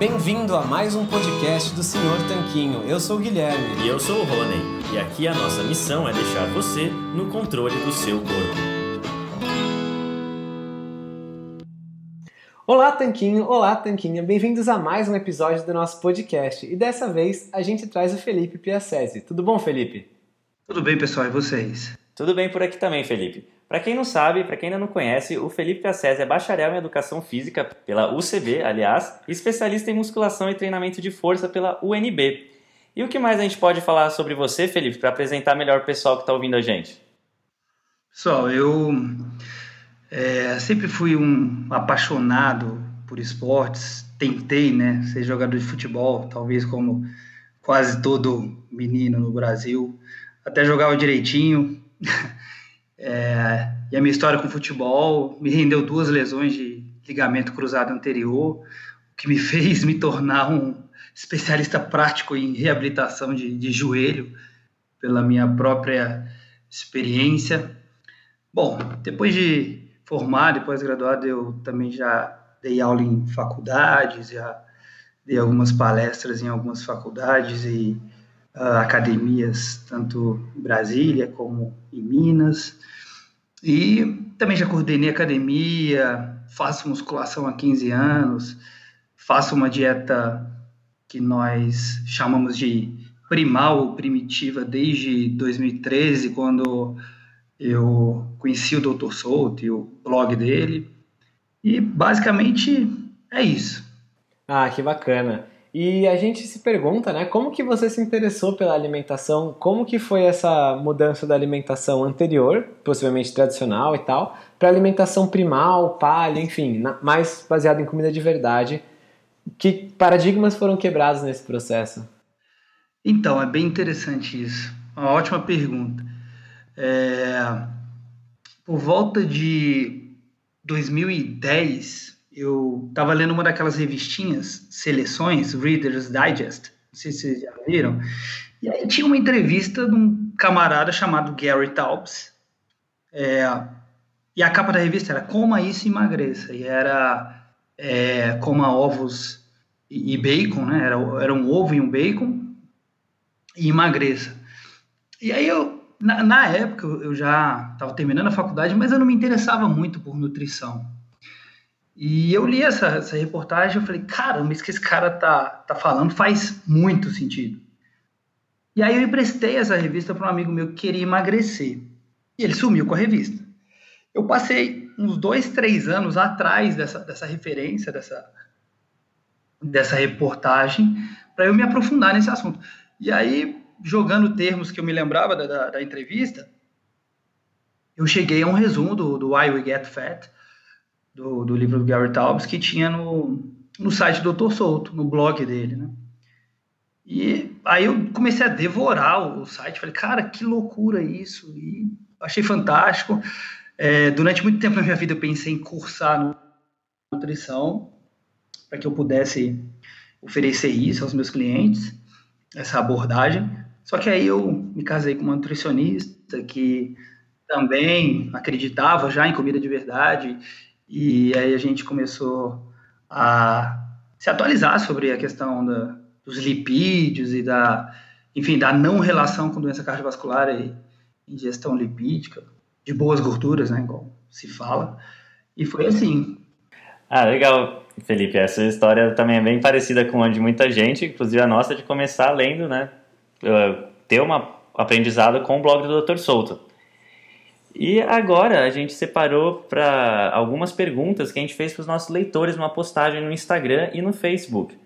Bem-vindo a mais um podcast do Senhor Tanquinho. Eu sou o Guilherme. E eu sou o Rony. E aqui a nossa missão é deixar você no controle do seu corpo. Olá, Tanquinho! Olá, Tanquinha! Bem-vindos a mais um episódio do nosso podcast. E dessa vez a gente traz o Felipe Piacese. Tudo bom, Felipe? Tudo bem, pessoal, e vocês? Tudo bem por aqui também, Felipe. Para quem não sabe, para quem ainda não conhece, o Felipe Piacese é bacharel em Educação Física pela UCB, aliás, e especialista em musculação e treinamento de força pela UNB. E o que mais a gente pode falar sobre você, Felipe, para apresentar melhor o pessoal que está ouvindo a gente? Pessoal, eu é, sempre fui um apaixonado por esportes, tentei né, ser jogador de futebol, talvez como quase todo menino no Brasil, até jogava direitinho. É, e a minha história com futebol me rendeu duas lesões de ligamento cruzado anterior, o que me fez me tornar um especialista prático em reabilitação de, de joelho, pela minha própria experiência. Bom, depois de formado e pós-graduado, eu também já dei aula em faculdades, já dei algumas palestras em algumas faculdades e academias, tanto em Brasília como em Minas. E também já coordenei academia, faço musculação há 15 anos, faço uma dieta que nós chamamos de primal ou primitiva desde 2013, quando eu conheci o Dr. Souto e o blog dele. E basicamente é isso. Ah, que bacana. E a gente se pergunta, né, como que você se interessou pela alimentação? Como que foi essa mudança da alimentação anterior, possivelmente tradicional e tal, para alimentação primal, palha, enfim, mais baseada em comida de verdade? Que paradigmas foram quebrados nesse processo? Então, é bem interessante isso. Uma ótima pergunta. É... Por volta de 2010, eu estava lendo uma daquelas revistinhas, seleções, Reader's Digest, não sei se vocês já viram, e aí tinha uma entrevista de um camarada chamado Gary Taubes, é, e a capa da revista era Coma Isso e Emagreça, e era é, Coma Ovos e, e Bacon, né? era, era um ovo e um bacon, e emagreça. E aí eu, na, na época, eu já estava terminando a faculdade, mas eu não me interessava muito por nutrição. E eu li essa, essa reportagem e falei, caramba, isso que esse cara tá, tá falando faz muito sentido. E aí eu emprestei essa revista para um amigo meu que queria emagrecer. E ele sumiu com a revista. Eu passei uns dois, três anos atrás dessa, dessa referência, dessa, dessa reportagem, para eu me aprofundar nesse assunto. E aí, jogando termos que eu me lembrava da, da, da entrevista, eu cheguei a um resumo do, do Why We Get Fat, do, do livro do Gary Taubes, que tinha no, no site do Dr. Souto, no blog dele, né? E aí eu comecei a devorar o, site, falei, cara, que loucura isso, e achei fantástico. É, durante muito tempo na minha vida eu pensei em cursar nutrição, para que eu pudesse oferecer isso aos meus clientes, essa abordagem. Só que aí eu me casei com uma nutricionista que também acreditava já em comida de verdade e aí a gente começou a se atualizar sobre a questão da, dos lipídios e da, enfim, da não relação com doença cardiovascular e, ingestão lipídica, de boas gorduras, né, igual se fala. E foi assim. Ah, legal, Felipe. Essa história também é bem parecida com a de muita gente, inclusive a nossa, de começar lendo, né? Ter um aprendizado com o blog do Dr. Souto. E agora a gente separou para algumas perguntas que a gente fez para os nossos leitores numa postagem no Instagram e no Facebook.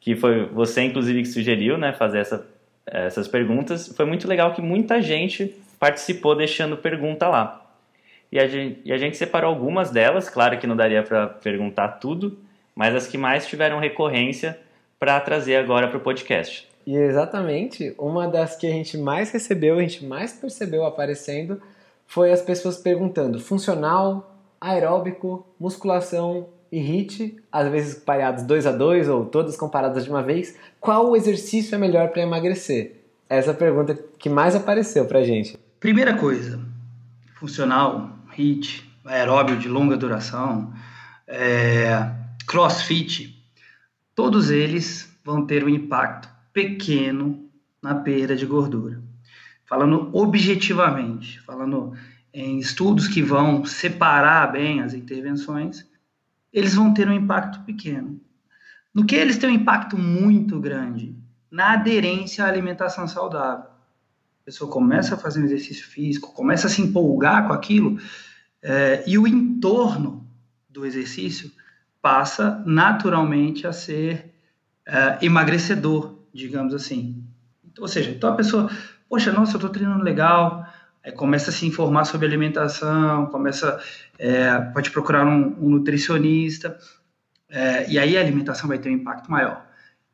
Que foi você, inclusive, que sugeriu né, fazer essa, essas perguntas. Foi muito legal que muita gente participou deixando pergunta lá. E a gente, e a gente separou algumas delas, claro que não daria para perguntar tudo, mas as que mais tiveram recorrência para trazer agora para o podcast. E exatamente, uma das que a gente mais recebeu, a gente mais percebeu aparecendo, foi as pessoas perguntando funcional, aeróbico, musculação e HIIT, às vezes pareados dois a dois ou todas comparadas de uma vez, qual exercício é melhor para emagrecer? Essa é a pergunta que mais apareceu para gente. Primeira coisa, funcional, HIIT, aeróbio de longa duração, é, crossfit, todos eles vão ter um impacto pequeno na perda de gordura. Falando objetivamente, falando em estudos que vão separar bem as intervenções, eles vão ter um impacto pequeno. No que eles têm um impacto muito grande? Na aderência à alimentação saudável. A pessoa começa a fazer um exercício físico, começa a se empolgar com aquilo, é, e o entorno do exercício passa naturalmente a ser é, emagrecedor, digamos assim. Ou seja, então a pessoa, poxa, nossa, eu estou treinando legal, é, começa a se informar sobre alimentação, começa, é, pode procurar um, um nutricionista, é, e aí a alimentação vai ter um impacto maior.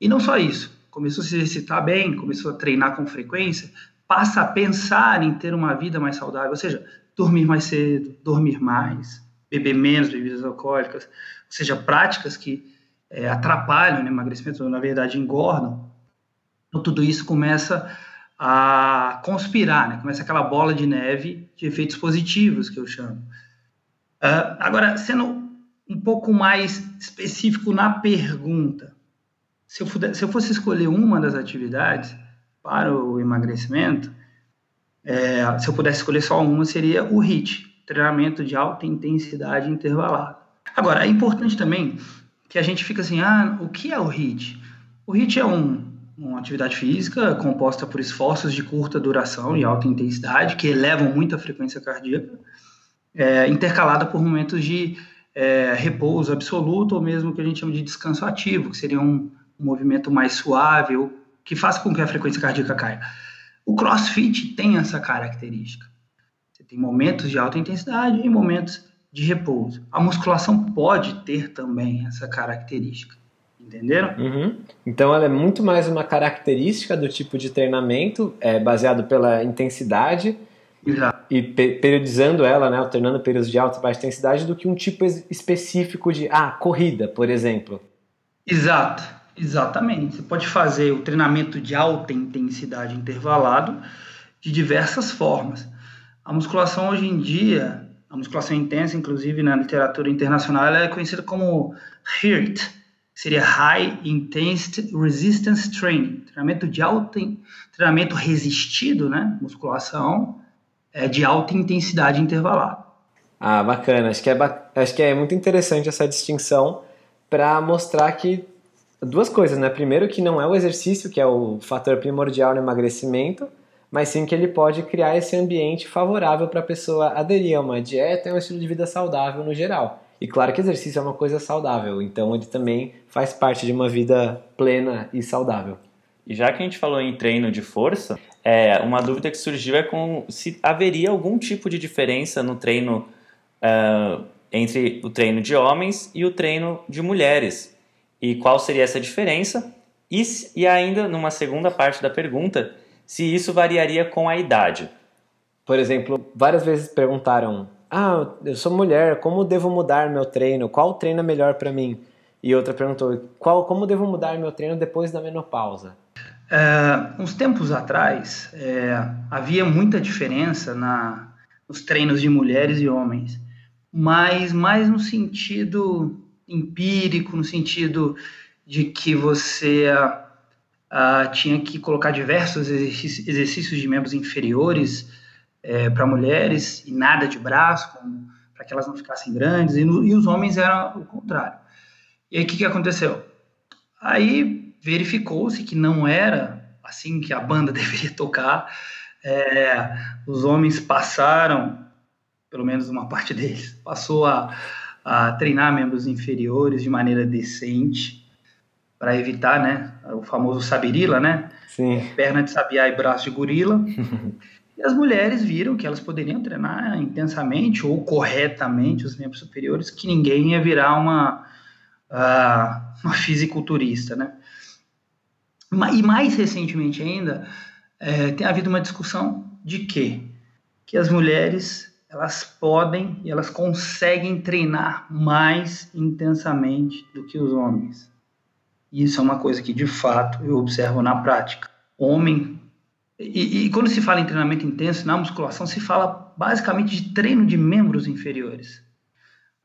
E não só isso, começou a se exercitar bem, começou a treinar com frequência, passa a pensar em ter uma vida mais saudável, ou seja, dormir mais cedo, dormir mais, beber menos bebidas alcoólicas, ou seja, práticas que é, atrapalham o emagrecimento, ou na verdade engordam, então tudo isso começa a conspirar, né? começa aquela bola de neve de efeitos positivos que eu chamo. Uh, agora, sendo um pouco mais específico na pergunta, se eu, se eu fosse escolher uma das atividades para o emagrecimento, é, se eu pudesse escolher só uma, seria o HIIT, treinamento de alta intensidade intervalada. Agora, é importante também que a gente fica assim, ah, o que é o HIIT? O HIIT é um, uma atividade física composta por esforços de curta duração e alta intensidade, que elevam muito a frequência cardíaca, é, intercalada por momentos de é, repouso absoluto ou mesmo o que a gente chama de descanso ativo, que seria um, movimento mais suave, que faça com que a frequência cardíaca caia. O crossfit tem essa característica. Você tem momentos de alta intensidade e momentos de repouso. A musculação pode ter também essa característica. Entenderam? Uhum. Então ela é muito mais uma característica do tipo de treinamento, é, baseado pela intensidade Exato. e pe periodizando ela, né, alternando períodos de alta e baixa intensidade, do que um tipo específico de ah, corrida, por exemplo. Exato. Exatamente. Você pode fazer o treinamento de alta intensidade intervalado de diversas formas. A musculação hoje em dia, a musculação intensa, inclusive na literatura internacional, ela é conhecida como HIRT, seria High Intensity Resistance Training, treinamento de alta, treinamento resistido, né, musculação, é de alta intensidade intervalada. Ah, bacana. Acho que é, acho que é muito interessante essa distinção para mostrar que duas coisas, né? Primeiro que não é o exercício que é o fator primordial no emagrecimento, mas sim que ele pode criar esse ambiente favorável para a pessoa aderir a uma dieta e um estilo de vida saudável no geral. E claro que exercício é uma coisa saudável, então ele também faz parte de uma vida plena e saudável. E já que a gente falou em treino de força, é, uma dúvida que surgiu é com se haveria algum tipo de diferença no treino uh, entre o treino de homens e o treino de mulheres e qual seria essa diferença, e, e ainda numa segunda parte da pergunta, se isso variaria com a idade. Por exemplo, várias vezes perguntaram: Ah, eu sou mulher, como devo mudar meu treino? Qual treino é melhor para mim? E outra perguntou: Qual, como devo mudar meu treino depois da menopausa? É, uns tempos atrás, é, havia muita diferença na, nos treinos de mulheres e homens, mas mais no sentido empírico, no sentido de que você uh, tinha que colocar diversos exercícios de membros inferiores é, para mulheres e nada de braço, para que elas não ficassem grandes, e, no, e, os homens eram o contrário. E aí o que, que aconteceu? Aí verificou-se que não era assim que a banda deveria tocar. É, os homens passaram, pelo menos uma parte deles, passou a, a treinar membros inferiores de maneira decente para evitar, né, o famoso sabirila, né? Sim. Perna de sabiá e braço de gorila. e as mulheres viram que elas poderiam treinar intensamente ou corretamente os membros superiores, que ninguém ia virar uma, uh, uma fisiculturista, né? E mais recentemente ainda, é, tem havido uma discussão de quê? Que as mulheres elas podem e elas conseguem treinar mais intensamente do que os homens. Isso é uma coisa que, de fato, eu observo na prática. Homem. E, e, quando se fala em treinamento intenso, na musculação, se fala basicamente de treino de membros inferiores.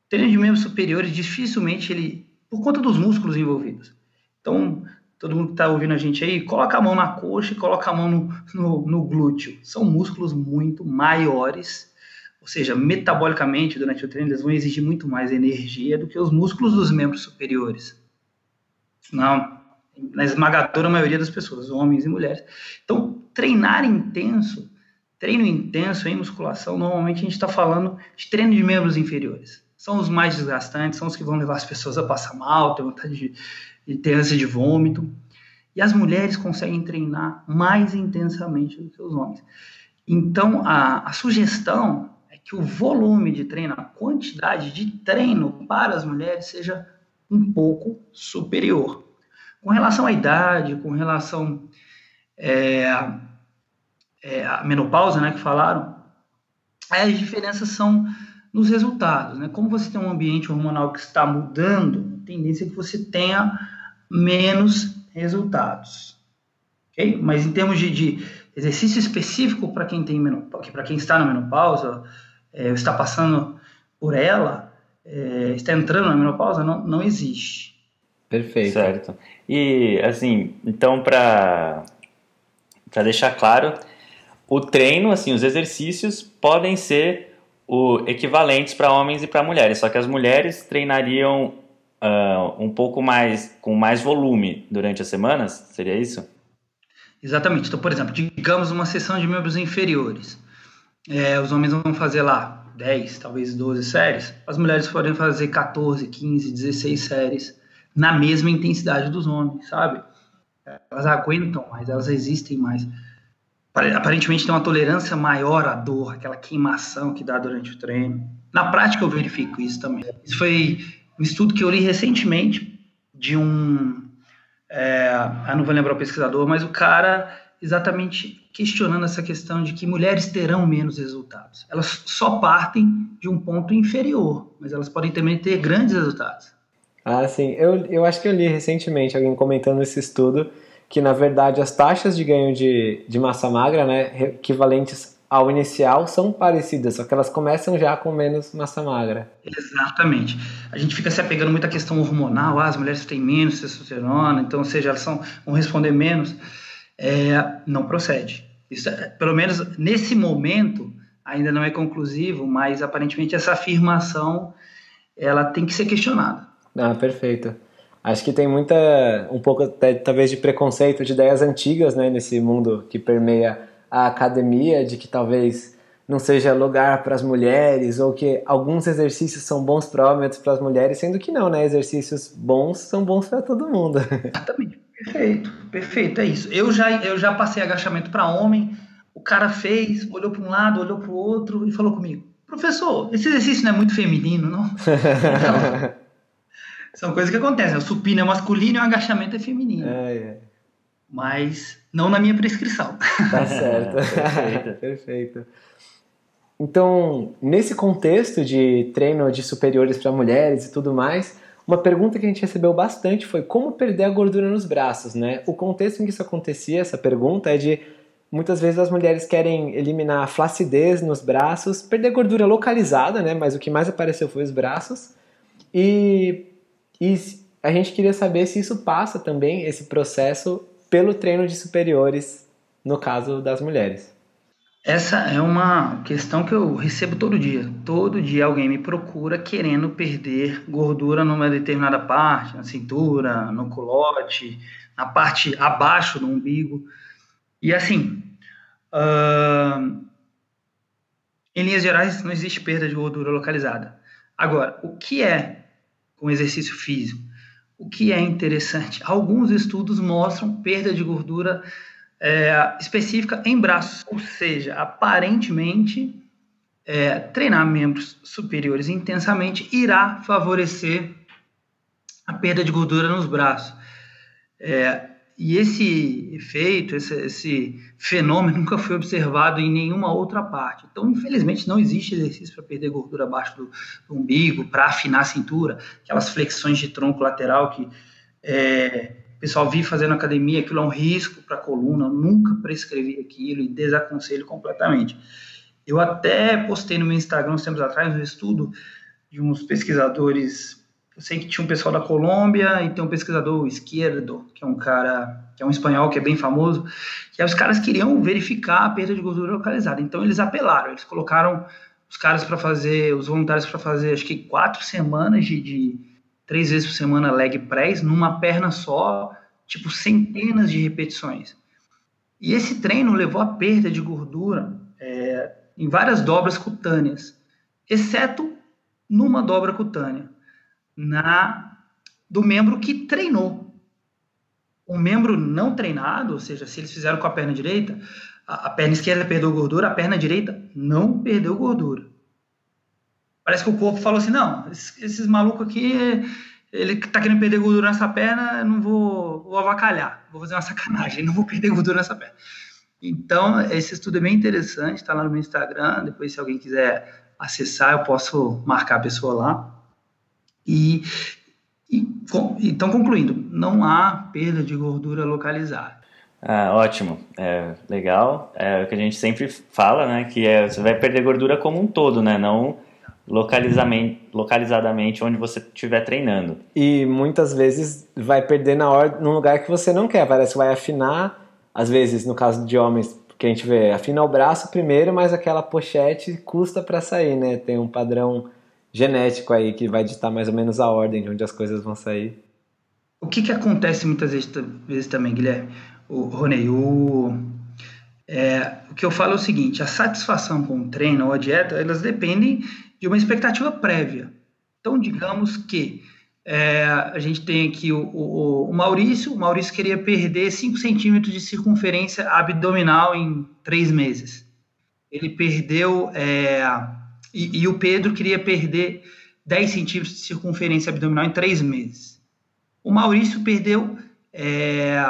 Treino de membros superiores, dificilmente ele. por conta dos músculos envolvidos. Então, todo mundo que está ouvindo a gente aí, coloca a mão na coxa e coloca a mão no, no, no glúteo. São músculos muito maiores ou seja, metabolicamente, durante o treino, eles vão exigir muito mais energia do que os músculos dos membros superiores na, na esmagadora maioria das pessoas, homens e mulheres. Então, treinar intenso, treino intenso em musculação, normalmente a gente está falando de treino de membros inferiores. São os mais desgastantes, são os que vão levar as pessoas a passar mal, ter vontade de, de ter ânsia de vômito. E as mulheres conseguem treinar mais intensamente do que os homens. Então, a, a sugestão é que o volume de treino, a quantidade de treino para as mulheres seja um pouco superior. Com relação à idade, com relação é, é, à menopausa, né, que falaram, as diferenças são nos resultados. Né? Como você tem um ambiente hormonal que está mudando, a tendência é que você tenha menos resultados. Okay? Mas em termos de, de exercício específico para quem tem para quem está na menopausa, é, está passando por ela, é, está entrando na menopausa, não, não existe. Perfeito. Certo. E, assim, então, para deixar claro, o treino, assim, os exercícios podem ser o, equivalentes para homens e para mulheres, só que as mulheres treinariam uh, um pouco mais, com mais volume durante as semanas, seria isso? Exatamente. Então, por exemplo, digamos uma sessão de membros inferiores. É, os homens vão fazer lá 10, talvez 12 séries, as mulheres podem fazer 14, 15, 16 séries na mesma intensidade dos homens, sabe? Elas aguentam mais, elas resistem mais. Aparentemente tem uma tolerância maior à dor, aquela queimação que dá durante o treino. Na prática eu verifico isso também. Isso foi um estudo que eu li recentemente de um. É, eu não vou lembrar o pesquisador, mas o cara exatamente questionando essa questão de que mulheres terão menos resultados. Elas só partem de um ponto inferior, mas elas podem também ter grandes resultados. Ah, sim. Eu, eu acho que eu li recentemente alguém comentando esse estudo que, na verdade, as taxas de ganho de, de massa magra, né, equivalentes ao inicial, são parecidas, só que elas começam já com menos massa magra. Exatamente. A gente fica se apegando muito à questão hormonal, ah, as mulheres têm menos testosterona, então, ou seja, elas são, vão responder menos é, não procede. Isso, é, pelo menos nesse momento ainda não é conclusivo, mas aparentemente essa afirmação ela tem que ser questionada. Ah, perfeito. Acho que tem muita, um pouco talvez de preconceito de ideias antigas, né, nesse mundo que permeia a academia, de que talvez não seja lugar para as mulheres ou que alguns exercícios são bons para homens, para as mulheres, sendo que não, né? Exercícios bons são bons para todo mundo. Exatamente. Perfeito, perfeito, é isso. Eu já, eu já passei agachamento para homem, o cara fez, olhou para um lado, olhou para o outro e falou comigo: professor, esse exercício não é muito feminino, não? Então, são coisas que acontecem. O supino é masculino e o agachamento é feminino. É, é. Mas não na minha prescrição. Tá certo. perfeito. perfeito. Então, nesse contexto de treino de superiores para mulheres e tudo mais, uma pergunta que a gente recebeu bastante foi como perder a gordura nos braços, né? O contexto em que isso acontecia, essa pergunta, é de muitas vezes as mulheres querem eliminar a flacidez nos braços, perder gordura localizada, né? Mas o que mais apareceu foi os braços. E, e a gente queria saber se isso passa também, esse processo, pelo treino de superiores, no caso das mulheres. Essa é uma questão que eu recebo todo dia. Todo dia alguém me procura querendo perder gordura numa determinada parte, na cintura, no culote, na parte abaixo do umbigo. E assim, uh, em linhas gerais, não existe perda de gordura localizada. Agora, o que é com exercício físico? O que é interessante? Alguns estudos mostram perda de gordura é, específica em braços, ou seja, aparentemente é, treinar membros superiores intensamente irá favorecer a perda de gordura nos braços. É, e esse efeito, esse, esse, fenômeno nunca foi observado em nenhuma outra parte. Então, infelizmente, não existe exercício para perder gordura abaixo do, do umbigo, para afinar a cintura, aquelas flexões de tronco lateral que é, o pessoal vive fazendo academia, aquilo é um risco para a coluna, eu nunca prescrevi aquilo e desaconselho completamente. Eu até postei no meu Instagram uns tempos atrás um estudo de uns pesquisadores eu sei que tinha um pessoal da Colômbia e tem um pesquisador esquerdo, que é um cara, que é um espanhol que é bem famoso, que os caras queriam verificar a perda de gordura localizada. Então eles apelaram, eles colocaram os caras para fazer, os voluntários para fazer, acho que quatro semanas de, de, três vezes por semana leg press numa perna só, tipo centenas de repetições. E esse treino levou a perda de gordura é, em várias dobras cutâneas, exceto numa dobra cutânea na do membro que treinou. O membro não treinado, ou seja, se eles fizeram com a perna direita, a, a perna esquerda perdeu gordura, a perna direita não perdeu gordura. Parece que o corpo falou assim: não, esses, esses malucos aqui, ele tá querendo perder gordura nessa perna, não vou, vou avacalhar, vou fazer uma sacanagem, não vou perder gordura nessa perna. Então, esse estudo é bem interessante, está lá no meu Instagram. Depois, se alguém quiser acessar, eu posso marcar a pessoa lá. E, e com, então, concluindo, não há perda de gordura localizada. Ah, ótimo, é, legal. É o que a gente sempre fala, né? Que é, você vai perder gordura como um todo, né? Não localizadamente, localizadamente onde você estiver treinando. E muitas vezes vai perder na hora num lugar que você não quer. Parece que vai afinar, às vezes, no caso de homens, que a gente vê, afina o braço primeiro, mas aquela pochete custa para sair, né? Tem um padrão genético aí que vai ditar mais ou menos a ordem de onde as coisas vão sair. O que, que acontece muitas vezes, vezes também, Guilherme? O Ronei, o, é, o que eu falo é o seguinte: a satisfação com o treino ou a dieta, elas dependem de uma expectativa prévia. Então, digamos que é, a gente tem aqui o, o, o, Maurício. O Maurício queria perder 5 centímetros de circunferência abdominal em 3 meses. Ele perdeu é, e, e, o Pedro queria perder 10 centímetros de circunferência abdominal em três meses. O Maurício perdeu é,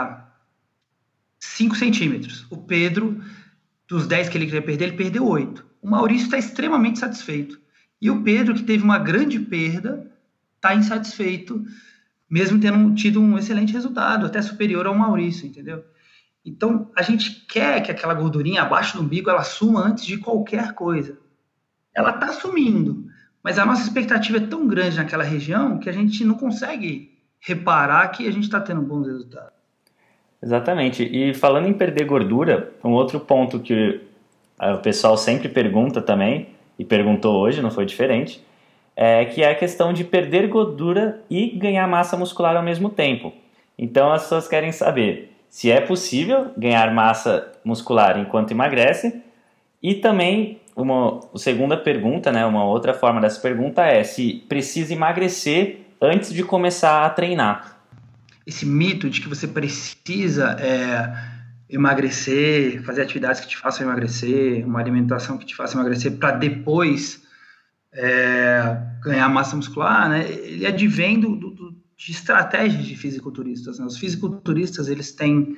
5 centímetros. O Pedro, dos 10 que ele queria perder, ele perdeu 8. O Maurício está extremamente satisfeito. E o Pedro, que teve uma grande perda, está insatisfeito, mesmo tendo tido um excelente resultado, até superior ao Maurício, entendeu? Então, a gente quer que aquela gordurinha abaixo do umbigo ela suma antes de qualquer coisa ela está sumindo. Mas a nossa expectativa é tão grande naquela região que a gente não consegue reparar que a gente está tendo bons resultados. Exatamente. E falando em perder gordura, um outro ponto que o pessoal sempre pergunta também, e perguntou hoje, não foi diferente, é que é a questão de perder gordura e ganhar massa muscular ao mesmo tempo. Então as pessoas querem saber se é possível ganhar massa muscular enquanto emagrece e também uma segunda pergunta, né, uma outra forma dessa pergunta é se precisa emagrecer antes de começar a treinar. Esse mito de que você precisa é, emagrecer, fazer atividades que te façam emagrecer, uma alimentação que te faça emagrecer para depois é, ganhar massa muscular, né, ele advém do, do, de estratégias de fisiculturistas. Né? Os fisiculturistas eles têm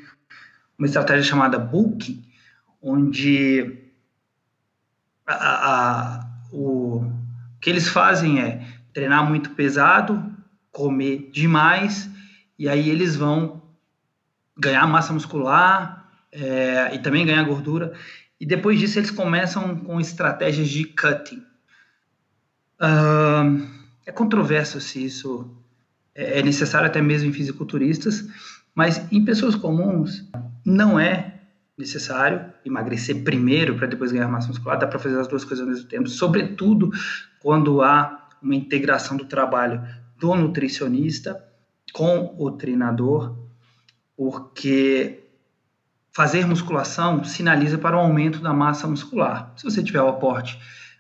uma estratégia chamada bulking, onde a, a, o que eles fazem é treinar muito pesado, comer demais, e aí eles vão ganhar massa muscular é, e também ganhar gordura. E depois disso eles começam com estratégias de cutting. Uh, é controverso se isso é, é necessário até mesmo em fisiculturistas, mas em pessoas comuns não é necessário, emagrecer primeiro para depois ganhar massa muscular, dá para fazer as duas coisas ao mesmo tempo, sobretudo quando há uma integração do trabalho do nutricionista com o treinador, porque fazer musculação sinaliza para o aumento da massa muscular. Se você tiver o um aporte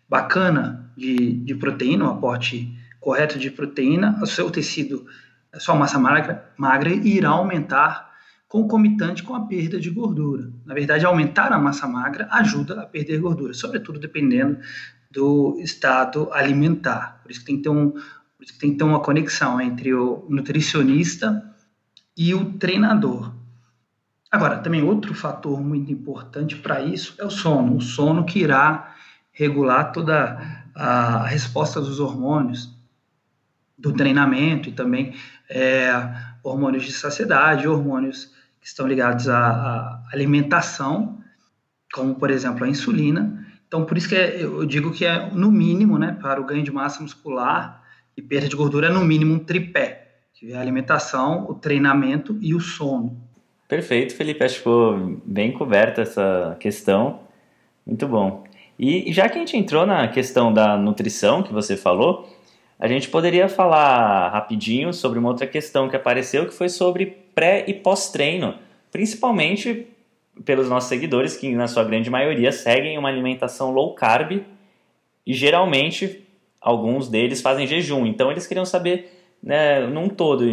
bacana de, de proteína, um aporte correto de proteína, o seu tecido, a sua massa magra, magra irá aumentar concomitante com a perda de gordura. Na verdade, aumentar a massa magra ajuda a perder gordura, sobretudo dependendo do estado alimentar. Por isso tem que ter, um, por isso que tem que ter uma conexão entre o nutricionista e o treinador. Agora, também outro fator muito importante para isso é o sono. O sono que irá regular toda a resposta dos hormônios do treinamento e também é, hormônios de saciedade, hormônios que estão ligados à, à alimentação, como por exemplo a insulina. Então, por isso que é, eu digo que é no mínimo, né, para o ganho de massa muscular e perda de gordura, é no mínimo um tripé, que é a alimentação, o treinamento e o sono. Perfeito, Felipe. Acho que ficou bem coberta essa questão. Muito bom. E já que a gente entrou na questão da nutrição que você falou, a gente poderia falar rapidinho sobre uma outra questão que apareceu, que foi sobre pré e pós-treino, principalmente pelos nossos seguidores, que na sua grande maioria seguem uma alimentação low carb e geralmente alguns deles fazem jejum. Então eles queriam saber, né, num todo,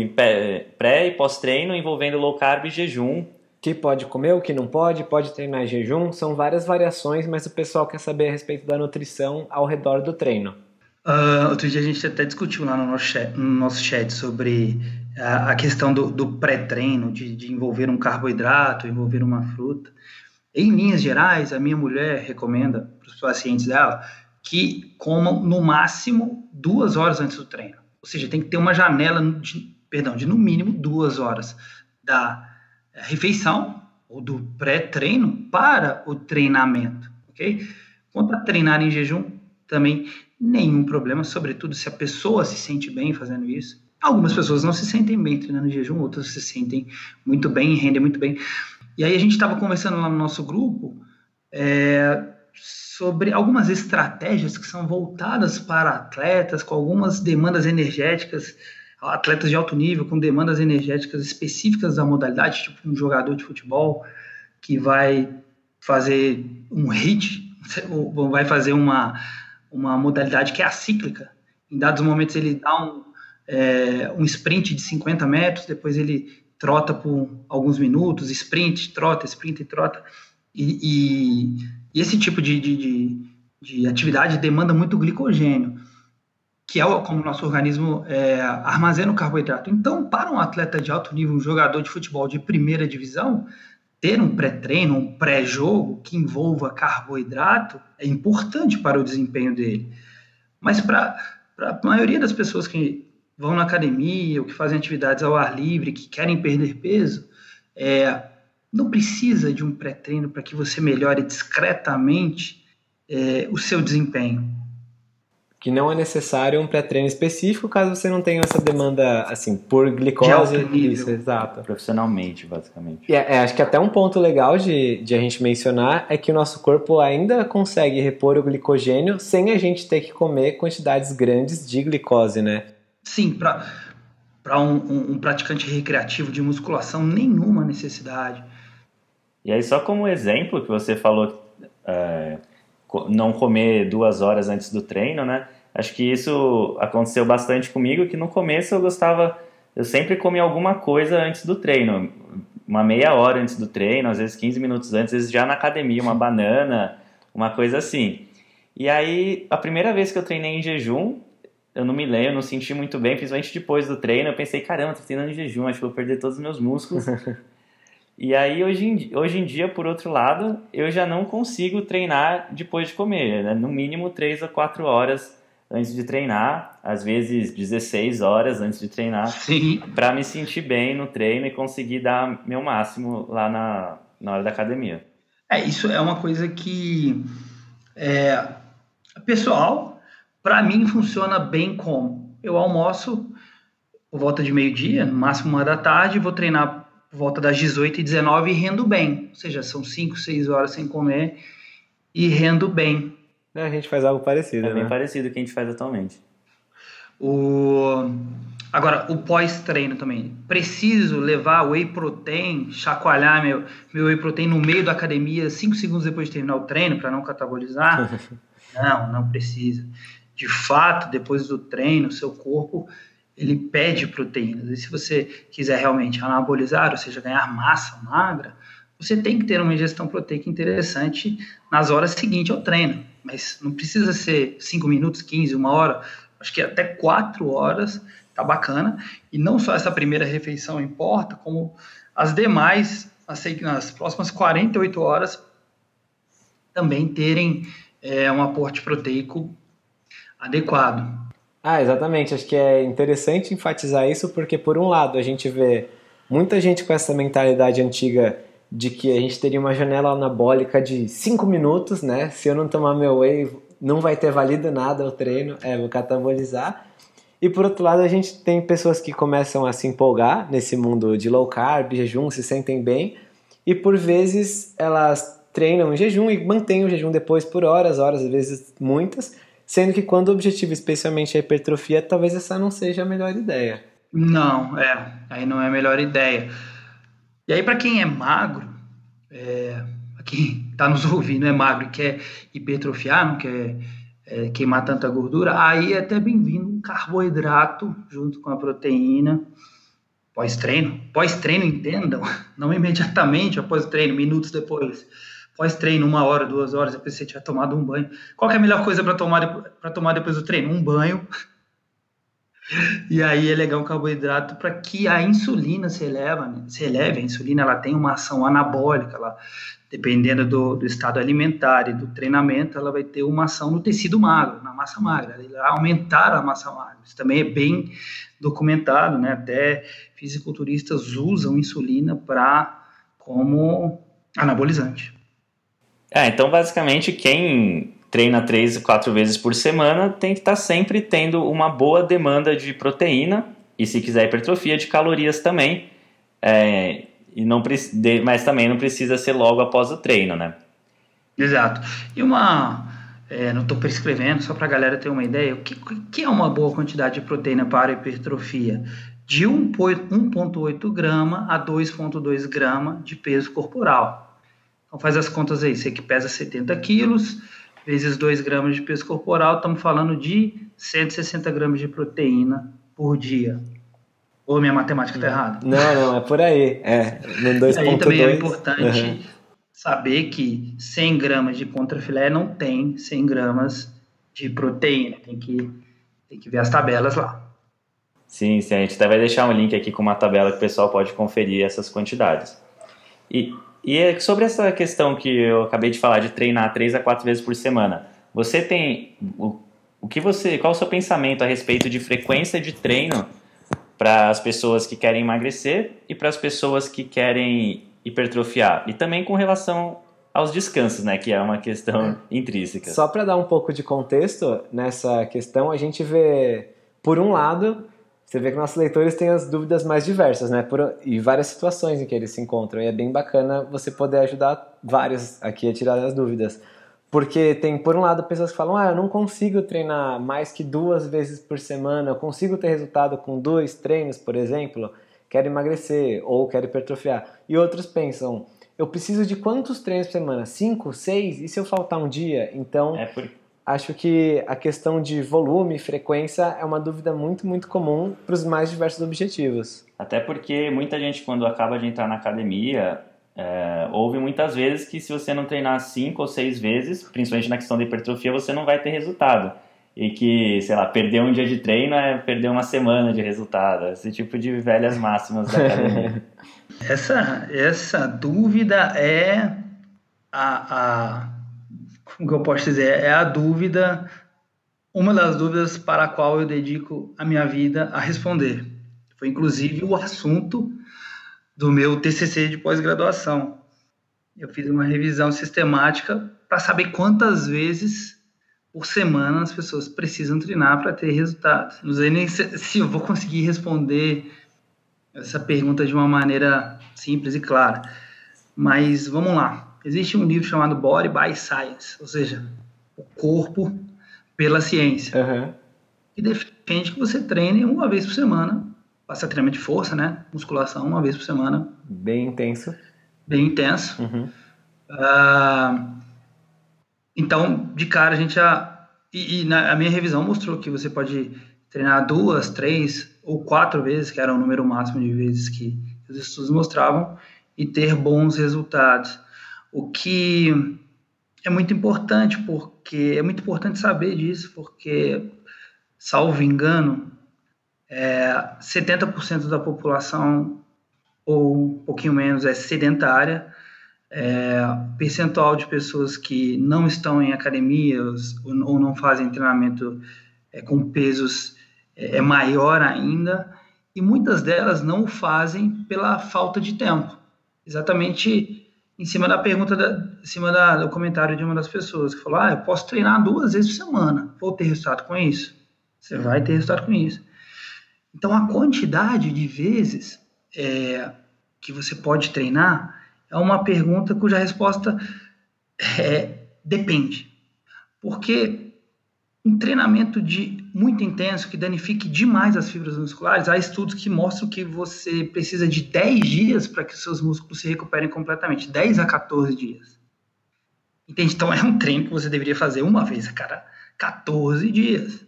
pré e pós-treino envolvendo low carb e jejum, que pode comer, o que não pode, pode treinar em jejum, são várias variações, mas o pessoal quer saber a respeito da nutrição ao redor do treino. Uh, outro dia a gente até discutiu lá no nosso chat, no nosso chat sobre a, a questão do, do pré-treino, de, de, envolver um carboidrato, envolver uma fruta. Em linhas gerais, a minha mulher recomenda para os pacientes dela que comam no máximo duas horas antes do treino. Ou seja, tem que ter uma janela, de, perdão, de no mínimo duas horas da refeição ou do pré-treino para o treinamento, ok? Quanto a treinar em jejum, também nenhum problema, sobretudo se a pessoa se sente bem fazendo isso. Algumas pessoas não se sentem bem treinando jejum, outras se sentem muito bem rendem muito bem. E aí a gente estava conversando lá no nosso grupo é, sobre algumas estratégias que são voltadas para atletas com algumas demandas energéticas, atletas de alto nível com demandas energéticas específicas da modalidade, tipo um jogador de futebol que vai fazer um hit, ou vai fazer uma uma modalidade que é acíclica. Em dados momentos ele dá um, é, um sprint de 50 metros, depois ele trota por alguns minutos, sprint, trota, sprint e trota. E, e, e esse tipo de, de, de, de, atividade demanda muito glicogênio, que é como o nosso organismo é, armazena o carboidrato. Então, para um atleta de alto nível, um jogador de futebol de primeira divisão, ter um pré-treino, um pré-jogo que envolva carboidrato é importante para o desempenho dele. Mas para a maioria das pessoas que vão na academia ou que fazem atividades ao ar livre, que querem perder peso, é, não precisa de um pré-treino para que você melhore discretamente é, o seu desempenho que não é necessário um pré-treino específico caso você não tenha essa demanda assim por glicose isso, exato. Profissionalmente basicamente. E é, é, acho que até um ponto legal de, de a gente mencionar é que o nosso corpo ainda consegue repor o glicogênio sem a gente ter que comer quantidades grandes de glicose né? Sim para para um, um, um praticante recreativo de musculação nenhuma necessidade. E aí só como exemplo que você falou é não comer duas horas antes do treino, né? Acho que isso aconteceu bastante comigo, que no começo eu gostava, eu sempre comia alguma coisa antes do treino, uma meia hora antes do treino, às vezes 15 minutos antes, às vezes já na academia, uma banana, uma coisa assim. E aí, a primeira vez que eu treinei em jejum, eu não me lembro, não senti muito bem, principalmente depois do treino, eu pensei, caramba, tô treinando em jejum, acho que vou perder todos os meus músculos. E aí, hoje em, hoje em dia, por outro lado, eu já não consigo treinar depois de comer. Né? No mínimo 3 a 4 horas antes de treinar, às vezes 16 horas antes de treinar, para me sentir bem no treino e conseguir dar meu máximo lá na, na hora da academia. É, isso é uma coisa que é, pessoal, para mim funciona bem como eu almoço por volta de meio-dia, no máximo uma da tarde, vou treinar por volta das 18 e 19 e rendo bem. Ou seja, são 5, 6 horas sem comer e rendo bem. É, a gente faz algo parecido, É né? bem parecido com o que a gente faz atualmente. O... Agora, o pós-treino também. Preciso levar whey protein, chacoalhar meu, meu whey protein no meio da academia, 5 segundos depois de terminar o treino, para não catabolizar? não, não precisa. De fato, depois do treino, seu corpo ele pede proteínas. E se você quiser realmente anabolizar, ou seja, ganhar massa magra, você tem que ter uma ingestão proteica interessante nas horas seguintes ao treino. Mas não precisa ser 5 minutos, 15, uma hora. Acho que até 4 horas tá bacana. E não só essa primeira refeição importa, como as demais, nas próximas 48 horas, também terem é, um aporte proteico adequado. Ah, exatamente. Acho que é interessante enfatizar isso porque, por um lado, a gente vê muita gente com essa mentalidade antiga de que a gente teria uma janela anabólica de 5 minutos, né? Se eu não tomar meu whey, não vai ter valido nada o treino, é, vou catabolizar. E por outro lado, a gente tem pessoas que começam a se empolgar nesse mundo de low carb, jejum, se sentem bem, e por vezes elas treinam em jejum e mantêm o jejum depois por horas, horas, às vezes muitas, sendo que quando o objetivo, especialmente a hipertrofia, talvez essa não seja a melhor ideia. Não, é, aí não é a melhor ideia. E aí, para quem é magro, é, quem está nos ouvindo é magro e quer hipertrofiar, não quer é, queimar tanta gordura, aí é até bem-vindo um carboidrato junto com a proteína pós-treino. Pós-treino, entendam, não imediatamente após o treino, minutos depois. Pós-treino, uma hora, duas horas, depois você tiver tomado um banho. Qual é a melhor coisa para tomar, tomar depois do treino? Um banho. E aí é legal um carboidrato para que a insulina se eleva, né? se eleve. A insulina ela tem uma ação anabólica, ela, dependendo do, do, estado alimentar e do treinamento, ela vai ter uma ação no tecido magro, na massa magra, ela aumentar a massa magra. Isso também é bem documentado, né? Até fisiculturistas usam insulina para como anabolizante. É, então basicamente quem treina três, quatro vezes por semana, tem que estar tá sempre tendo uma boa demanda de proteína e, se quiser, hipertrofia de calorias também. É, e não, mas também não precisa ser logo após o treino, né? Exato. E uma. É, não estou prescrevendo, só para a galera ter uma ideia, o que, que, é uma boa quantidade de proteína para hipertrofia? De 1,8 grama a 2,2 grama de peso corporal. Então faz as contas aí, você que pesa 70 quilos, vezes 2 gramas de peso corporal, estamos falando de 160 gramas de proteína por dia. Ou minha matemática está errada? Não, não, é por aí. É, no 2.2. Aí também é importante uhum. saber que 100 gramas de contrafilé não tem 100 gramas de proteína. Tem que, tem que ver as tabelas lá. Sim, sim, a gente até vai deixar um link aqui com uma tabela que o pessoal pode conferir essas quantidades. E e é sobre essa questão que eu acabei de falar de treinar três a quatro vezes por semana, você tem o, o que você, qual é o seu pensamento a respeito de frequência de treino para as pessoas que querem emagrecer e para as pessoas que querem hipertrofiar? E também com relação aos descansos, né, que é uma questão intrínseca. Só para dar um pouco de contexto nessa questão, a gente vê por um lado você vê que nossos leitores têm as dúvidas mais diversas, né? Por, e várias situações em que eles se encontram. E é bem bacana você poder ajudar vários aqui a tirar as dúvidas. Porque tem, por um lado, pessoas que falam: ah, eu não consigo treinar mais que duas vezes por semana, eu consigo ter resultado com dois treinos, por exemplo, quero emagrecer ou quero hipertrofiar. E outros pensam: eu preciso de quantos treinos por semana? Cinco, seis? E se eu faltar um dia? Então. É por acho que a questão de volume e frequência é uma dúvida muito, muito comum para os mais diversos objetivos. Até porque muita gente, quando acaba de entrar na academia, é, ouve muitas vezes que se você não treinar cinco ou seis vezes, principalmente na questão da hipertrofia, você não vai ter resultado. E que, sei lá, perder um dia de treino é perder uma semana de resultado. Esse tipo de velhas máximas da academia. essa, essa dúvida é a, a o que eu posso dizer é a dúvida, uma das dúvidas para a qual eu dedico a minha vida a responder. Foi inclusive o assunto do meu TCC de pós-graduação. Eu fiz uma revisão sistemática para saber quantas vezes por semana as pessoas precisam treinar para ter resultados. Não sei nem se, se eu vou conseguir responder essa pergunta de uma maneira simples e clara. Mas vamos lá. Existe um livro chamado Body by Science, ou seja, o corpo pela ciência. Uhum. Que defende que você treine uma vez por semana, faça treinamento de força, né? Musculação uma vez por semana. Bem intenso. Bem intenso. Uhum. Uh, então, de cara, a gente já. E, e na, a minha revisão mostrou que você pode treinar duas, três ou quatro vezes, que era o número máximo de vezes que os estudos mostravam, e ter bons resultados. O que é muito importante, porque é muito importante saber disso, porque, salvo engano, é, 70% da população, ou um pouquinho menos, é sedentária, é, percentual de pessoas que não estão em academias ou não fazem treinamento é, com pesos é, é maior ainda, e muitas delas não o fazem pela falta de tempo. Exatamente em cima da pergunta, da, em cima da, do comentário de uma das pessoas, que falou: Ah, eu posso treinar duas vezes por semana, vou ter resultado com isso? Você vai ter resultado com isso. Então, a quantidade de vezes é, que você pode treinar é uma pergunta cuja resposta é, depende. Porque um treinamento de muito intenso que danifique demais as fibras musculares, há estudos que mostram que você precisa de 10 dias para que seus músculos se recuperem completamente, 10 a 14 dias. Entende? Então é um treino que você deveria fazer uma vez a cada 14 dias.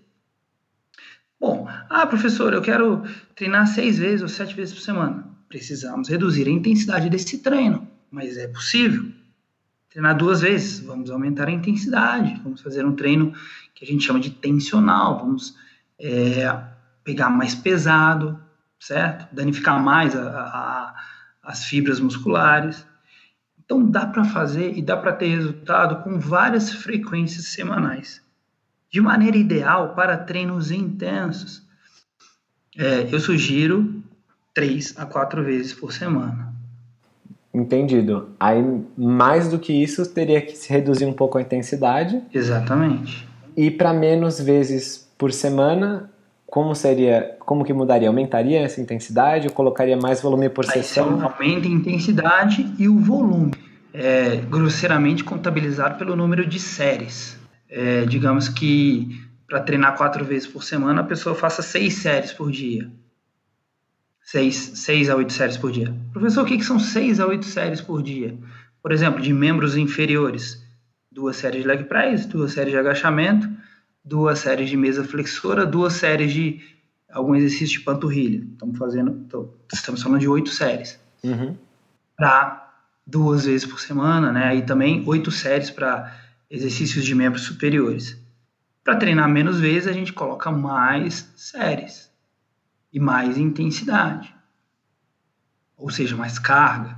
Bom, ah, professor, eu quero treinar seis vezes ou sete vezes por semana. Precisamos reduzir a intensidade desse treino mas é possível. Treinar duas vezes, vamos aumentar a intensidade, vamos fazer um treino que a gente chama de tensional, vamos é, pegar mais pesado, certo? Danificar mais a, a, as fibras musculares. Então dá para fazer e dá para ter resultado com várias frequências semanais. De maneira ideal para treinos intensos, é, eu sugiro três a quatro vezes por semana. Entendido. Aí, mais do que isso, teria que se reduzir um pouco a intensidade. Exatamente. E para menos vezes por semana, como seria, como que mudaria? Aumentaria essa intensidade ou colocaria mais volume por Aí sessão? Aumenta a intensidade e o volume, é, grosseiramente contabilizado pelo número de séries. É, digamos que para treinar quatro vezes por semana, a pessoa faça seis séries por dia. 6, 6 a 8 séries por dia. Professor, o que, que são 6 a 8 séries por dia? Por exemplo, de membros inferiores, duas séries de leg press, duas séries de agachamento, duas séries de mesa flexora, duas séries de algum exercício de panturrilha. Estamos fazendo, estamos falando de oito séries. Uhum. Para duas vezes por semana, né? E também oito séries para exercícios de membros superiores. Para treinar menos vezes, a gente coloca mais séries e mais intensidade, ou seja, mais carga.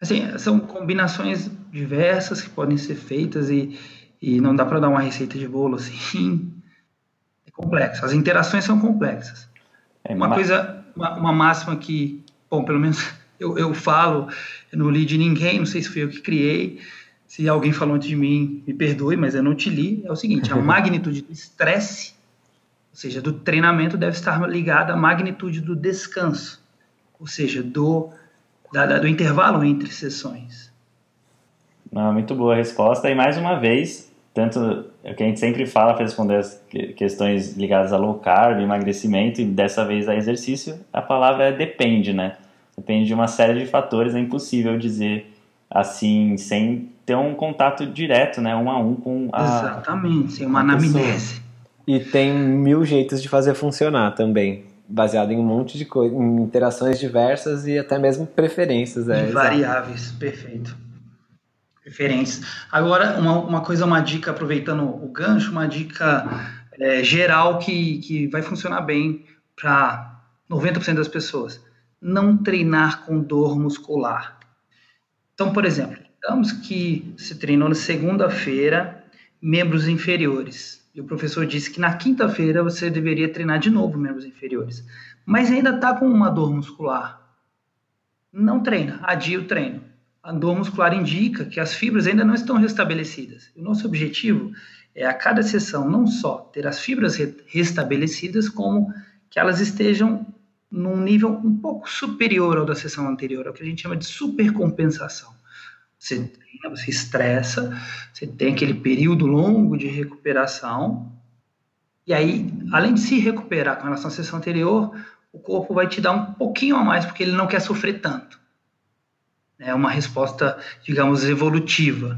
Assim, são combinações diversas que podem ser feitas e, e não dá para dar uma receita de bolo assim. É complexo. As interações são complexas. É, uma coisa, uma, uma, máxima que, bom, pelo menos eu, eu falo, eu não li de ninguém, não sei se fui eu que criei. Se alguém falou antes de mim, me perdoe, mas eu não te li. É o seguinte: a magnitude do estresse ou seja, do treinamento deve estar ligada à magnitude do descanso, ou seja, do, da, do intervalo entre sessões. Não, muito boa a resposta. E mais uma vez, tanto é o que a gente sempre fala para responder as questões ligadas a low carb, emagrecimento e dessa vez a exercício, a palavra é depende, né? Depende de uma série de fatores, é impossível dizer assim sem ter um contato direto, né, um a um com a Exatamente, sem uma anamnese. E tem mil jeitos de fazer funcionar também, baseado em um monte de coisas, em interações diversas e até mesmo preferências. É, variáveis, perfeito. Preferências. Agora, uma, uma coisa, uma dica, aproveitando o gancho, uma dica é, geral que, que vai funcionar bem para 90% das pessoas. Não treinar com dor muscular. Então, por exemplo, digamos que se treinou na segunda-feira, membros inferiores e o professor disse que na quinta-feira você deveria treinar de novo membros inferiores. Mas ainda está com uma dor muscular. Não treina, adia o treino. A dor muscular indica que as fibras ainda não estão restabelecidas. O nosso objetivo é a cada sessão não só ter as fibras restabelecidas, como que elas estejam num nível um pouco superior ao da sessão anterior, é o que a gente chama de supercompensação. Você, você estressa, você tem aquele período longo de recuperação, e aí, além de se recuperar com relação à sessão anterior, o corpo vai te dar um pouquinho a mais, porque ele não quer sofrer tanto. É uma resposta, digamos, evolutiva.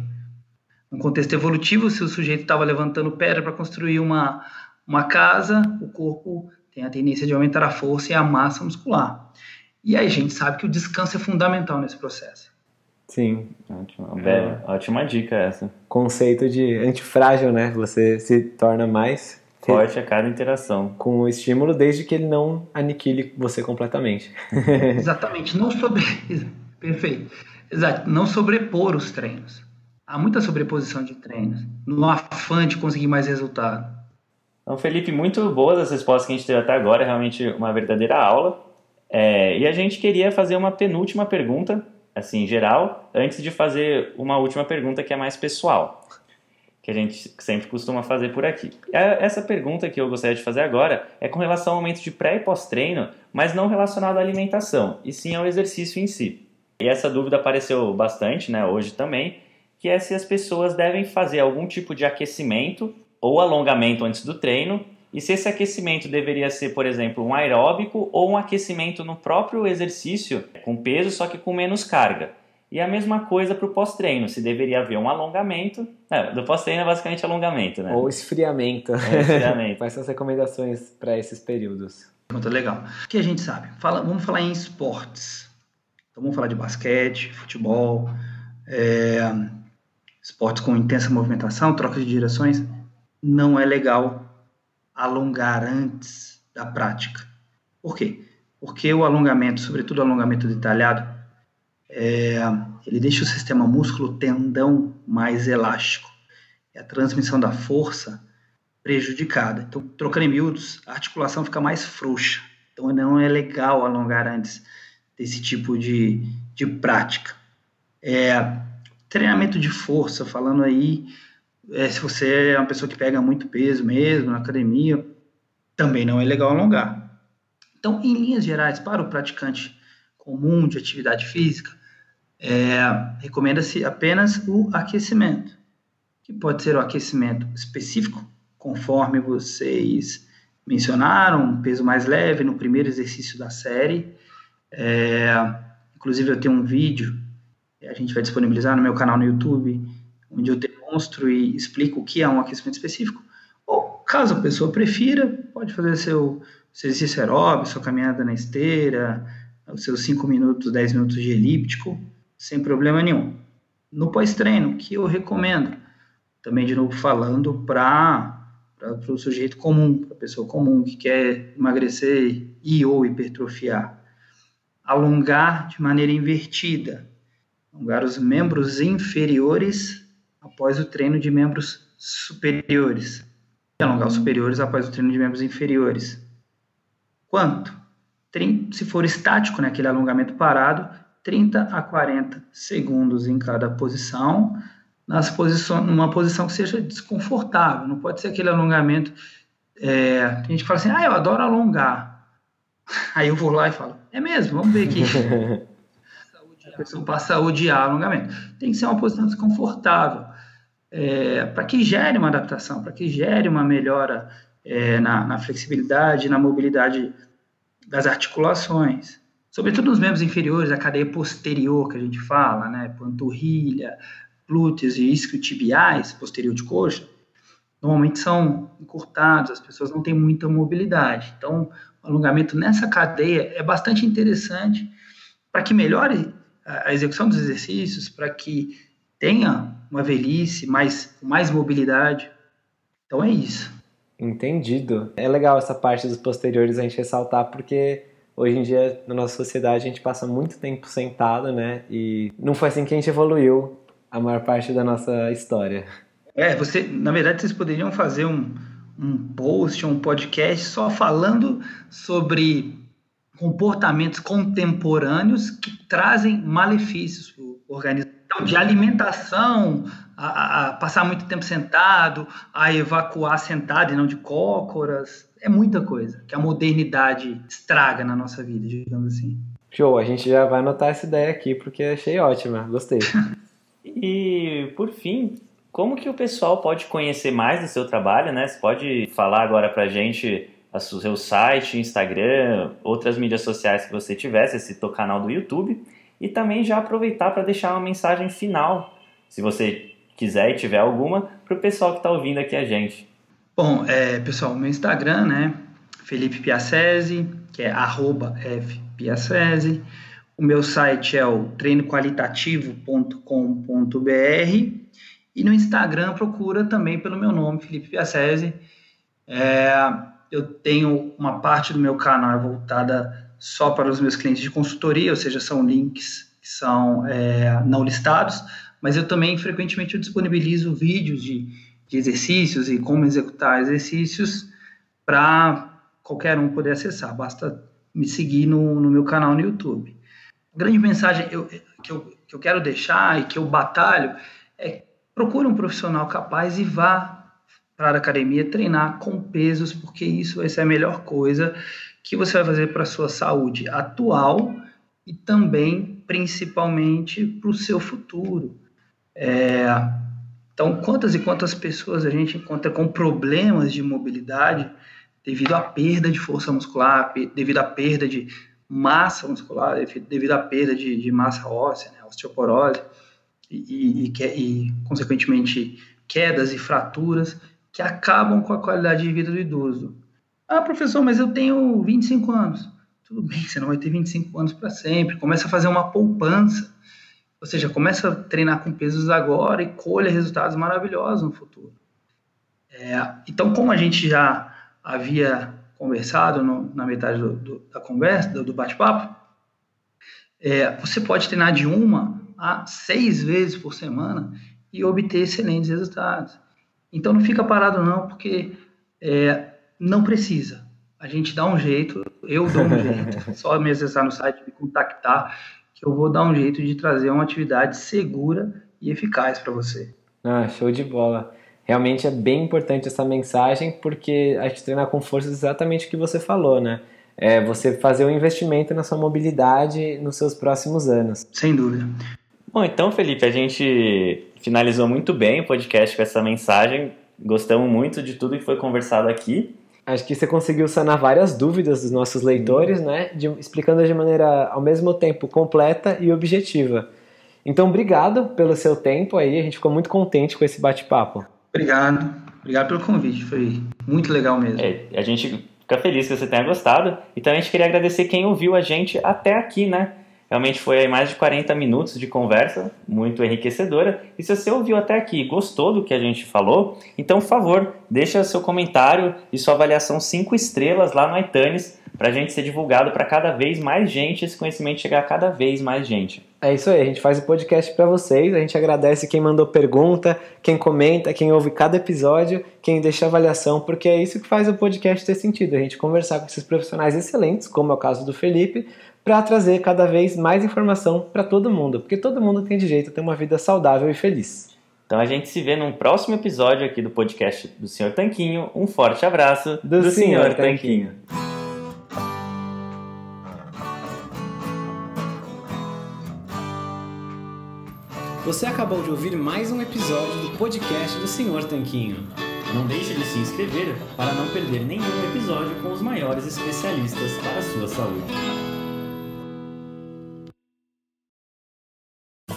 No contexto evolutivo, se o sujeito estava levantando pedra para construir uma, uma casa, o corpo tem a tendência de aumentar a força e a massa muscular. E aí a gente sabe que o descanso é fundamental nesse processo. Sim. Ótima, é. ótima dica essa. Conceito de antifrágil, né? Você se torna mais forte a cada interação. Com o estímulo, desde que ele não aniquile você completamente. Exatamente. Não sobre. Perfeito. Exato. Não sobrepor os treinos. Há muita sobreposição de treinos. No afã de conseguir mais resultado. Então, Felipe, muito boas as respostas que a gente teve até agora. É realmente uma verdadeira aula. É, e a gente queria fazer uma penúltima pergunta, assim, geral, antes de fazer uma última pergunta que é mais pessoal que a gente sempre costuma fazer por aqui. Essa pergunta que eu gostaria de fazer agora é com relação ao momento de pré e pós-treino, mas não relacionado à alimentação, e sim ao exercício em si. E essa dúvida apareceu bastante, né, hoje também, que é se as pessoas devem fazer algum tipo de aquecimento ou alongamento antes do treino, e se esse aquecimento deveria ser, por exemplo, um aeróbico ou um aquecimento no próprio exercício, com peso, só que com menos carga. E a mesma coisa para o pós-treino, se deveria haver um alongamento. É, do pós-treino é basicamente alongamento, né? Ou esfriamento. É, esfriamento. Quais são as recomendações para esses períodos? Muito legal. O que a gente sabe? Fala, vamos falar em esportes. Então vamos falar de basquete, futebol, é, esportes com intensa movimentação, troca de direções. Não é legal alongar antes da prática. Por quê? Porque o alongamento, sobretudo o alongamento detalhado, é, ele deixa o sistema músculo-tendão mais elástico. E a transmissão da força prejudicada. Então, trocando em miúdos, a articulação fica mais frouxa. Então, não é legal alongar antes desse tipo de, de prática. É, treinamento de força, falando aí, é, se você é uma pessoa que pega muito peso mesmo na academia, também não é legal alongar. Então, em linhas gerais, para o praticante comum de atividade física, é, recomenda-se apenas o aquecimento, que pode ser o aquecimento específico, conforme vocês mencionaram, um peso mais leve no primeiro exercício da série. É, inclusive, eu tenho um vídeo, a gente vai disponibilizar no meu canal no YouTube, onde eu demonstro e explico o que é um aquecimento específico. Ou, caso a pessoa prefira, pode fazer seu, seu exercício aeróbico, sua caminhada na esteira, os seus 5 minutos, 10 minutos de elíptico, sem problema nenhum. No pós-treino, que eu recomendo, também de novo falando para o sujeito comum, para a pessoa comum que quer emagrecer e ou hipertrofiar, alongar de maneira invertida, alongar os membros inferiores após o treino de membros superiores, e alongar os superiores após o treino de membros inferiores. Quanto? Se for estático, né, aquele alongamento parado, 30 a 40 segundos em cada posição, nas posições, numa posição que seja desconfortável. Não pode ser aquele alongamento. É, a gente fala assim, ah, eu adoro alongar. Aí eu vou lá e falo, é mesmo, vamos ver aqui. a pessoa passa a odiar alongamento. Tem que ser uma posição desconfortável. É, para que gere uma adaptação, para que gere uma melhora é, na, na flexibilidade, na mobilidade das articulações sobretudo nos membros inferiores, a cadeia posterior que a gente fala, né, panturrilha, glúteos e isquiotibiais, posterior de coxa, normalmente são encurtados, as pessoas não têm muita mobilidade. Então, o alongamento nessa cadeia é bastante interessante para que melhore a execução dos exercícios, para que tenha uma velhice mais mais mobilidade. Então é isso. Entendido. É legal essa parte dos posteriores a gente ressaltar porque hoje em dia na nossa sociedade a gente passa muito tempo sentado, né? E não foi assim que a gente evoluiu a maior parte da nossa história. É, você, na verdade, vocês poderiam fazer um, um post, um podcast só falando sobre comportamentos contemporâneos que trazem malefícios para o organismo. De alimentação, a, a, passar muito tempo sentado, a evacuar sentado e não de cócoras, é muita coisa que a modernidade estraga na nossa vida, digamos assim. Show, a gente já vai anotar essa ideia aqui porque achei ótima, gostei. e por fim, como que o pessoal pode conhecer mais do seu trabalho, né? Você pode falar agora pra gente o seu site, Instagram, outras mídias sociais que você tivesse, esse citou canal do YouTube, e também já aproveitar para deixar uma mensagem final, se você quiser e tiver alguma, para o pessoal que está ouvindo aqui a gente. Bom, é, pessoal, meu Instagram, né? Felipe Piacese, que é arroba fpiacese. O meu site é o treinoqualitativo.com.br e no Instagram procura também pelo meu nome, Felipe Piacese. É, eu tenho uma parte do meu canal voltada só para os meus clientes de consultoria, ou seja, são links que são é, não listados, mas eu também frequentemente eu disponibilizo vídeos de, de exercícios e como executar exercícios para qualquer um poder acessar, basta me seguir no, no meu canal no YouTube. A grande mensagem eu, que, eu, que eu quero deixar e que eu batalho é procure um profissional capaz e vá para a academia treinar com pesos, porque isso vai ser a melhor coisa que você vai fazer para a sua saúde atual e também, principalmente, para o seu futuro. É, então, quantas e quantas pessoas a gente encontra com problemas de mobilidade devido à perda de força muscular, devido à perda de massa muscular, devido à perda de, de massa óssea, né, osteoporose, e, e, e, e, consequentemente, quedas e fraturas que acabam com a qualidade de vida do idoso. Ah, professor, mas eu tenho 25 anos. Tudo bem, você não vai ter 25 anos para sempre. Começa a fazer uma poupança. Ou seja, começa a treinar com pesos agora e colha resultados maravilhosos no futuro. É, então, como a gente já havia conversado no, na metade do, do, da conversa, do, do bate-papo, é, você pode treinar de uma a seis vezes por semana e obter excelentes resultados. Então não fica parado não, porque é, não precisa. A gente dá um jeito, eu dou um jeito. Só me acessar no site, me contactar, que eu vou dar um jeito de trazer uma atividade segura e eficaz para você. Ah, show de bola. Realmente é bem importante essa mensagem, porque a gente treinar com força é exatamente o que você falou, né? É você fazer um investimento na sua mobilidade nos seus próximos anos. Sem dúvida. Bom, então, Felipe, a gente finalizou muito bem o podcast com essa mensagem. Gostamos muito de tudo que foi conversado aqui. Acho que você conseguiu sanar várias dúvidas dos nossos leitores, né? De, explicando de maneira ao mesmo tempo completa e objetiva. Então, obrigado pelo seu tempo aí. A gente ficou muito contente com esse bate-papo. Obrigado. Obrigado pelo convite. Foi muito legal mesmo. É, a gente fica feliz que você tenha gostado. E também a gente queria agradecer quem ouviu a gente até aqui, né? Realmente foi mais de 40 minutos de conversa, muito enriquecedora. E se você ouviu até aqui e gostou do que a gente falou, então, por favor, deixa seu comentário e sua avaliação 5 estrelas lá no iTunes para a gente ser divulgado para cada vez mais gente, esse conhecimento chegar a cada vez mais gente. É isso aí, a gente faz o podcast para vocês, a gente agradece quem mandou pergunta, quem comenta, quem ouve cada episódio, quem deixa avaliação, porque é isso que faz o podcast ter sentido, a gente conversar com esses profissionais excelentes, como é o caso do Felipe, para trazer cada vez mais informação para todo mundo, porque todo mundo tem direito a ter uma vida saudável e feliz. Então a gente se vê num próximo episódio aqui do podcast do Senhor Tanquinho. Um forte abraço do, do Senhor, Senhor Tanquinho. Tanquinho. Você acabou de ouvir mais um episódio do podcast do Senhor Tanquinho. Não deixe de se inscrever para não perder nenhum episódio com os maiores especialistas para a sua saúde.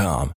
com.